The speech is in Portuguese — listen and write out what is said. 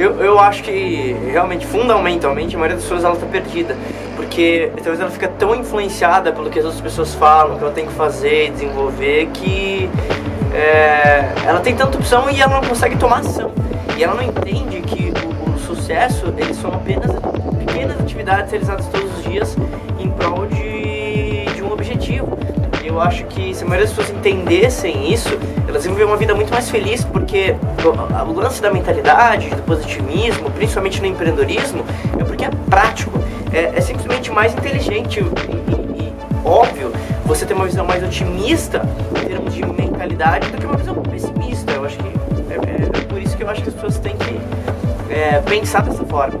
Eu, eu acho que realmente, fundamentalmente, a maioria das pessoas ela tá perdida. Porque talvez ela fica tão influenciada pelo que as outras pessoas falam, que ela tem que fazer, desenvolver, que é, ela tem tanta opção e ela não consegue tomar ação. E ela não entende que o, o sucesso, eles são apenas pequenas atividades realizadas todos os dias em prol Eu acho que se a maioria das pessoas entendessem isso, elas iam viver uma vida muito mais feliz, porque o, o lance da mentalidade, do positivismo, principalmente no empreendedorismo, é porque é prático, é, é simplesmente mais inteligente e, e, e, óbvio você ter uma visão mais otimista em termos de mentalidade do que uma visão pessimista. Eu acho que é, é, é por isso que eu acho que as pessoas têm que é, pensar dessa forma.